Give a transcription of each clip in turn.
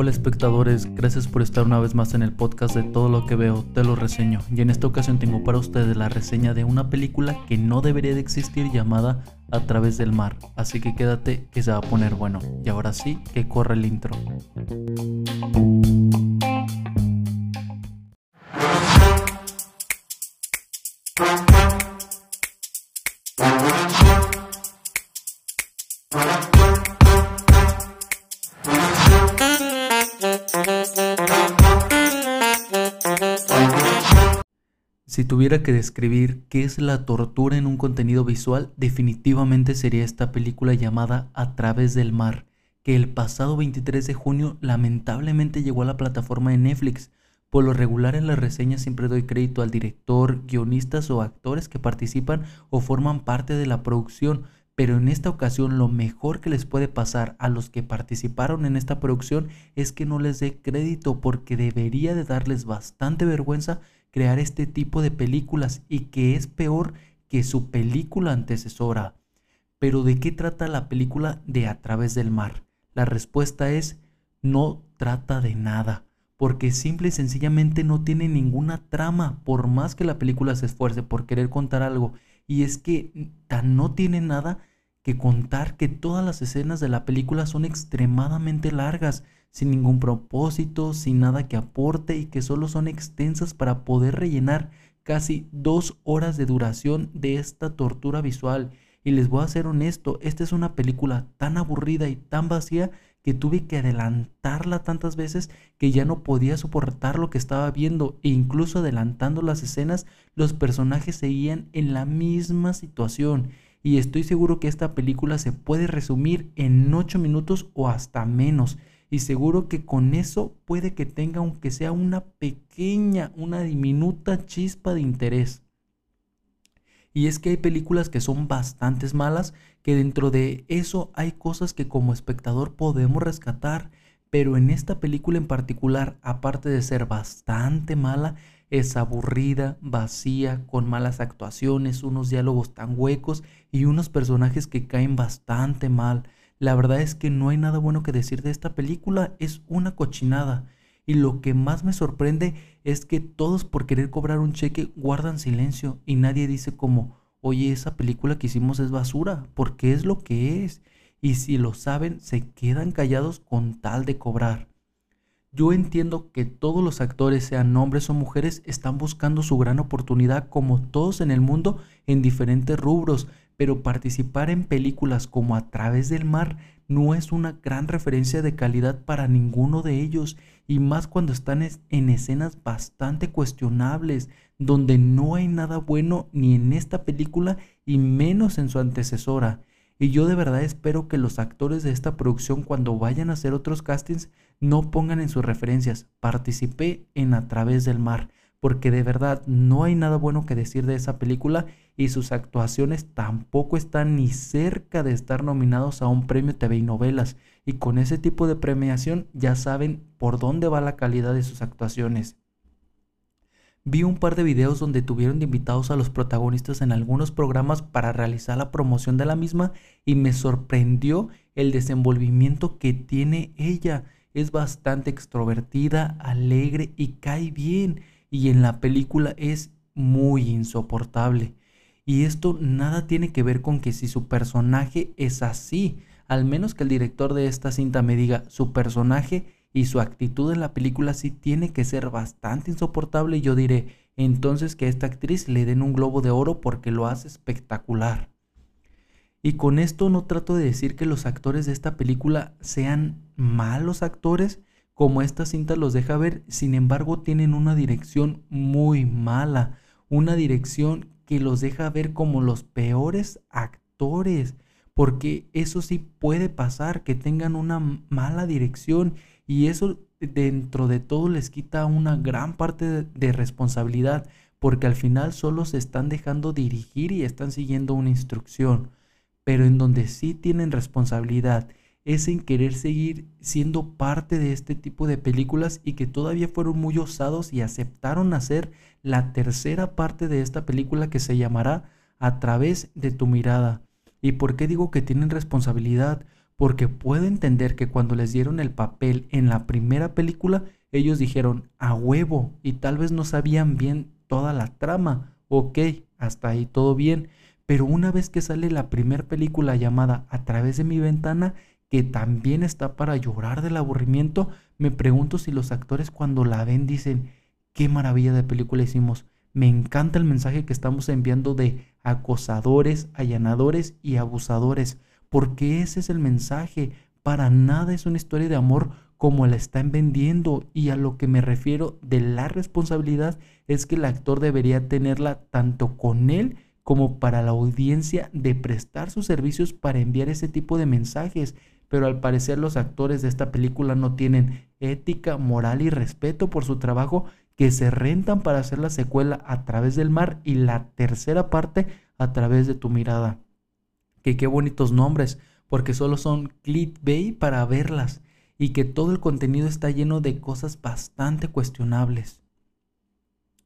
Hola espectadores, gracias por estar una vez más en el podcast de todo lo que veo, te lo reseño. Y en esta ocasión tengo para ustedes la reseña de una película que no debería de existir llamada A través del mar. Así que quédate que se va a poner bueno. Y ahora sí, que corre el intro. Si tuviera que describir qué es la tortura en un contenido visual, definitivamente sería esta película llamada A través del mar, que el pasado 23 de junio lamentablemente llegó a la plataforma de Netflix. Por lo regular en las reseñas siempre doy crédito al director, guionistas o actores que participan o forman parte de la producción, pero en esta ocasión lo mejor que les puede pasar a los que participaron en esta producción es que no les dé crédito porque debería de darles bastante vergüenza crear este tipo de películas y que es peor que su película antecesora. Pero ¿de qué trata la película de A través del mar? La respuesta es no trata de nada, porque simple y sencillamente no tiene ninguna trama, por más que la película se esfuerce por querer contar algo. Y es que tan no tiene nada que contar que todas las escenas de la película son extremadamente largas sin ningún propósito, sin nada que aporte y que solo son extensas para poder rellenar casi dos horas de duración de esta tortura visual. Y les voy a ser honesto, esta es una película tan aburrida y tan vacía que tuve que adelantarla tantas veces que ya no podía soportar lo que estaba viendo. E incluso adelantando las escenas los personajes seguían en la misma situación. Y estoy seguro que esta película se puede resumir en 8 minutos o hasta menos y seguro que con eso puede que tenga aunque sea una pequeña, una diminuta chispa de interés. Y es que hay películas que son bastante malas, que dentro de eso hay cosas que como espectador podemos rescatar, pero en esta película en particular, aparte de ser bastante mala, es aburrida, vacía, con malas actuaciones, unos diálogos tan huecos y unos personajes que caen bastante mal. La verdad es que no hay nada bueno que decir de esta película, es una cochinada. Y lo que más me sorprende es que todos por querer cobrar un cheque guardan silencio y nadie dice como, oye, esa película que hicimos es basura, porque es lo que es. Y si lo saben, se quedan callados con tal de cobrar. Yo entiendo que todos los actores, sean hombres o mujeres, están buscando su gran oportunidad como todos en el mundo en diferentes rubros, pero participar en películas como A través del mar no es una gran referencia de calidad para ninguno de ellos, y más cuando están en escenas bastante cuestionables, donde no hay nada bueno ni en esta película y menos en su antecesora. Y yo de verdad espero que los actores de esta producción cuando vayan a hacer otros castings no pongan en sus referencias, participé en A través del mar, porque de verdad no hay nada bueno que decir de esa película y sus actuaciones tampoco están ni cerca de estar nominados a un premio TV y novelas. Y con ese tipo de premiación ya saben por dónde va la calidad de sus actuaciones. Vi un par de videos donde tuvieron de invitados a los protagonistas en algunos programas para realizar la promoción de la misma y me sorprendió el desenvolvimiento que tiene ella. Es bastante extrovertida, alegre y cae bien y en la película es muy insoportable. Y esto nada tiene que ver con que si su personaje es así, al menos que el director de esta cinta me diga su personaje y su actitud en la película sí tiene que ser bastante insoportable, yo diré entonces que a esta actriz le den un globo de oro porque lo hace espectacular. Y con esto no trato de decir que los actores de esta película sean malos actores, como esta cinta los deja ver, sin embargo tienen una dirección muy mala, una dirección que los deja ver como los peores actores, porque eso sí puede pasar, que tengan una mala dirección y eso dentro de todo les quita una gran parte de, responsabilidad, porque al final solo se están dejando dirigir y están siguiendo una instrucción, pero en donde sí tienen responsabilidad es en querer seguir siendo parte de este tipo de películas y que todavía fueron muy osados y aceptaron hacer la tercera parte de esta película que se llamará A través de tu mirada. ¿Y por qué digo que tienen responsabilidad? Porque puedo entender que cuando les dieron el papel en la primera película, ellos dijeron a huevo y tal vez no sabían bien toda la trama. Ok, hasta ahí todo bien. Pero una vez que sale la primera película llamada A través de mi ventana, que también está para llorar del aburrimiento, me pregunto si los actores cuando la ven dicen, qué maravilla de película hicimos. Me encanta el mensaje que estamos enviando de acosadores, allanadores y abusadores, porque ese es el mensaje. Para nada es una historia de amor como la están vendiendo y a lo que me refiero de la responsabilidad es que el actor debería tenerla tanto con él como para la audiencia de prestar sus servicios para enviar ese tipo de mensajes. Pero al parecer los actores de esta película no tienen ética, moral y respeto por su trabajo que se rentan para hacer la secuela a través del mar y la tercera parte a través de tu mirada. Que qué bonitos nombres, porque solo son clickbait para verlas y que todo el contenido está lleno de cosas bastante cuestionables.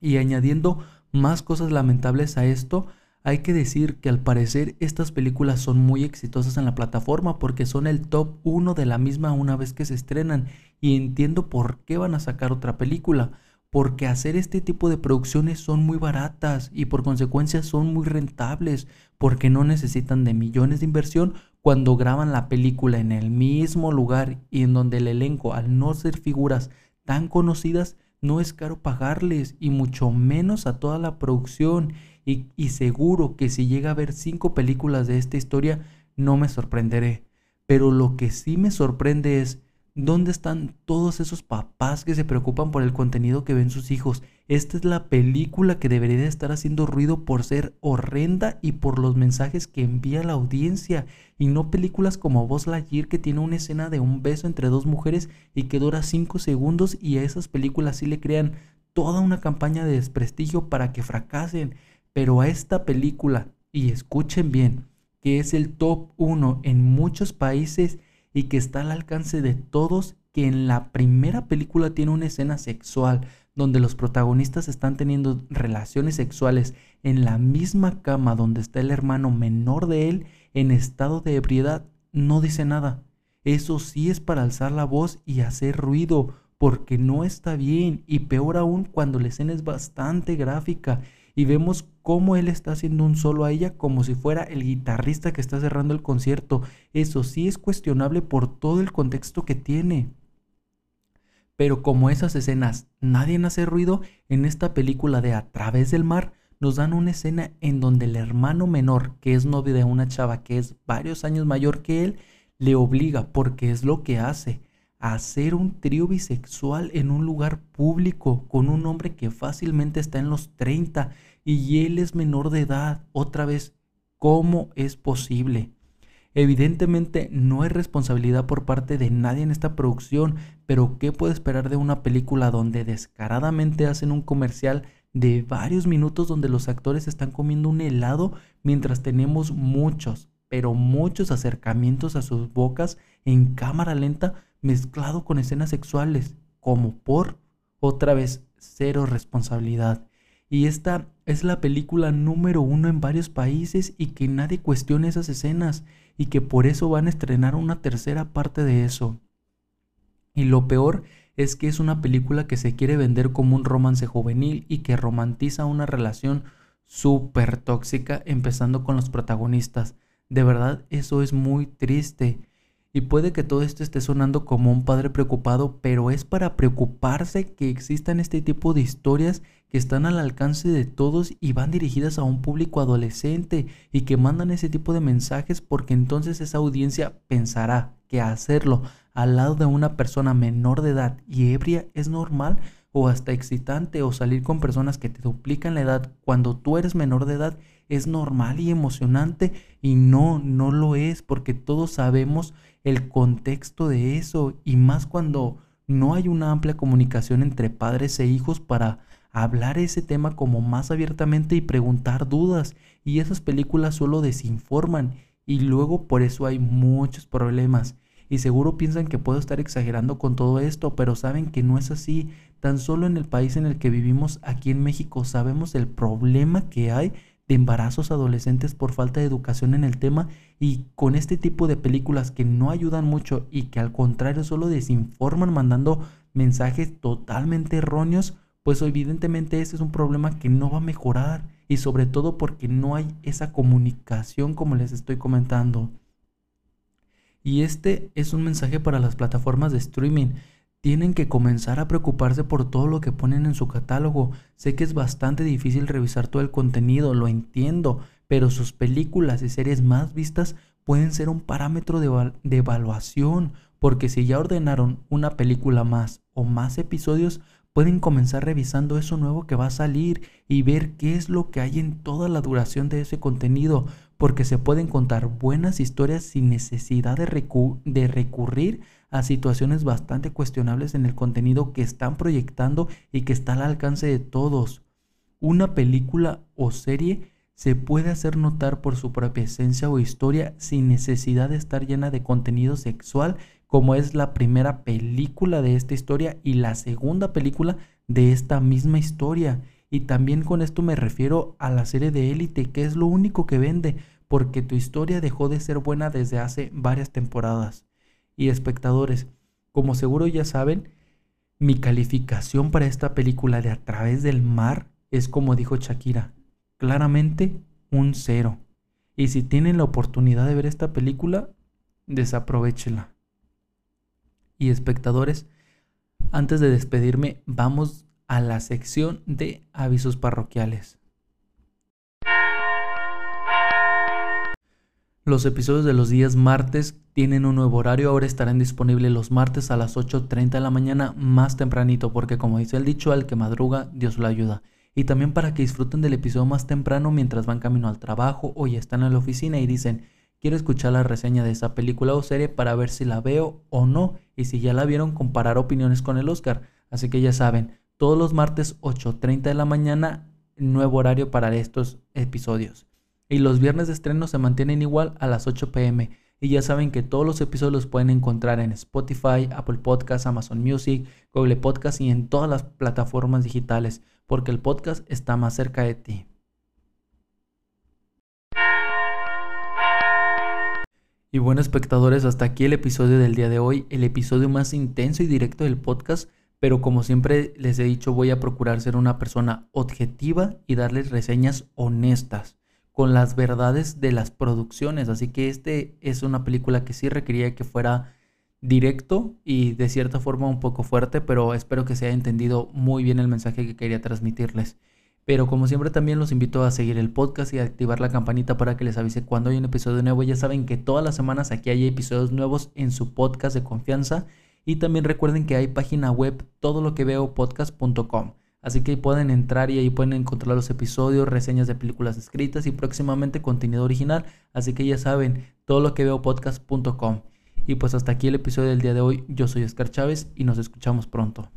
Y añadiendo más cosas lamentables a esto, hay que decir que al parecer estas películas son muy exitosas en la plataforma porque son el top 1 de la misma una vez que se estrenan y entiendo por qué van a sacar otra película porque hacer este tipo de producciones son muy baratas y por consecuencia son muy rentables, porque no necesitan de millones de inversión cuando graban la película en el mismo lugar y en donde el elenco, al no ser figuras tan conocidas, no es caro pagarles y mucho menos a toda la producción. Y, seguro que si llega a ver cinco películas de esta historia, no me sorprenderé. Pero lo que sí me sorprende es ¿Dónde están todos esos papás que se preocupan por el contenido que ven sus hijos? Esta es la película que debería de estar haciendo ruido por ser horrenda y por los mensajes que envía la audiencia. Y no películas como Buzz Lightyear que tiene una escena de un beso entre dos mujeres y que dura 5 segundos y a esas películas sí le crean toda una campaña de desprestigio para que fracasen. Pero a esta película, y escuchen bien, que es el top 1 en muchos países, y que está al alcance de todos, que en la primera película tiene una escena sexual donde los protagonistas están teniendo relaciones sexuales en la misma cama donde está el hermano menor de él en estado de ebriedad, no dice nada. Eso sí es para alzar la voz y hacer ruido, porque no está bien y peor aún cuando la escena es bastante gráfica y vemos cómo él está haciendo un solo a ella como si fuera el guitarrista que está cerrando el concierto. Eso sí es cuestionable por todo el contexto que tiene. Pero como esas escenas nadie hace ruido, en esta película de A través del mar nos dan una escena en donde el hermano menor, que es novio de una chava que es varios años mayor que él, le obliga, porque es lo que hace, hacer un trío bisexual en un lugar público con un hombre que fácilmente está en los 30 y él es menor de edad. Otra vez, ¿cómo es posible? Evidentemente no hay responsabilidad por parte de nadie en esta producción, pero ¿qué puede esperar de una película donde descaradamente hacen un comercial de varios minutos donde los actores están comiendo un helado mientras tenemos muchos, pero muchos acercamientos a sus bocas en cámara lenta mezclado con escenas sexuales, como por, otra vez, cero responsabilidad. Y esta es la película número uno en varios países y que nadie cuestione esas escenas y que por eso van a estrenar una tercera parte de eso. Y lo peor es que es una película que se quiere vender como un romance juvenil y que romantiza una relación súper tóxica empezando con los protagonistas. De verdad, eso es muy triste. Y puede que todo esto esté sonando como un padre preocupado, pero es para preocuparse que existan este tipo de historias que están al alcance de todos y van dirigidas a un público adolescente y que mandan ese tipo de mensajes porque entonces esa audiencia pensará que hacerlo al lado de una persona menor de edad y ebria es normal o hasta excitante o salir con personas que te duplican la edad cuando tú eres menor de edad es normal y emocionante y no, no lo es porque todos sabemos el contexto de eso y más cuando no hay una amplia comunicación entre padres e hijos para hablar ese tema como más abiertamente y preguntar dudas y esas películas solo desinforman y luego por eso hay muchos problemas y seguro piensan que puedo estar exagerando con todo esto, pero saben que no es así. Tan solo en el país en el que vivimos aquí en México sabemos el problema que hay de embarazos adolescentes por falta de educación en el tema y con este tipo de películas que no ayudan mucho y que al contrario solo desinforman mandando mensajes totalmente erróneos, pues evidentemente ese es un problema que no va a mejorar y sobre todo porque no hay esa comunicación como les estoy comentando. Y este es un mensaje para las plataformas de streaming tienen que comenzar a preocuparse por todo lo que ponen en su catálogo. Sé que es bastante difícil revisar todo el contenido, lo entiendo, pero sus películas y series más vistas pueden ser un parámetro de, evaluación, porque si ya ordenaron una película más o más episodios, pueden comenzar revisando eso nuevo que va a salir y ver qué es lo que hay en toda la duración de ese contenido, porque se pueden contar buenas historias sin necesidad de, de recurrir a situaciones bastante cuestionables en el contenido que están proyectando y que está al alcance de todos. Una película o serie se puede hacer notar por su propia esencia o historia sin necesidad de estar llena de contenido sexual como es la primera película de esta historia y la segunda película de esta misma historia. Y también con esto me refiero a la serie de élite, que es lo único que vende, porque tu historia dejó de ser buena desde hace varias temporadas y espectadores. Como seguro ya saben, mi calificación para esta película de A través del mar es como dijo Shakira, claramente un cero. Y si tienen la oportunidad de ver esta película, desaprovechela. Y espectadores, antes de despedirme, vamos a la sección de avisos parroquiales. Los episodios de los días martes tienen un nuevo horario, ahora estarán disponibles los martes a las 8.30 de la mañana más tempranito, porque como dice el dicho, al que madruga, Dios lo ayuda. Y también para que disfruten del episodio más temprano mientras van camino al trabajo o ya están en la oficina y dicen, quiero escuchar la reseña de esa película o serie para ver si la veo o no, y si ya la vieron, comparar opiniones con el Oscar. Así que ya saben, todos los martes 8.30 de la mañana, nuevo horario para estos episodios. Y los viernes de estreno se mantienen igual a las 8 pm. Y ya saben que todos los episodios los pueden encontrar en Spotify, Apple Podcasts, Amazon Music, Google Podcasts y en todas las plataformas digitales, porque el podcast está más cerca de ti. Y bueno espectadores, hasta aquí el episodio del día de hoy, el episodio más intenso y directo del podcast, pero como siempre les he dicho voy a procurar ser una persona objetiva y darles reseñas honestas con las verdades de las producciones. Así que este es una película que sí requería que fuera directo y de cierta forma un poco fuerte, pero espero que se haya entendido muy bien el mensaje que quería transmitirles. Pero como siempre también los invito a seguir el podcast y a activar la campanita para que les avise cuando hay un episodio nuevo. Ya saben que todas las semanas aquí hay episodios nuevos en su podcast de confianza. Y también recuerden que hay página web todo lo que veo podcast.com. Así que pueden entrar y ahí pueden encontrar los episodios, reseñas de películas escritas y próximamente contenido original. Así que ya saben, todo lo que veo podcast.com. Y pues hasta aquí el episodio del día de hoy. Yo soy Oscar Chávez y nos escuchamos pronto.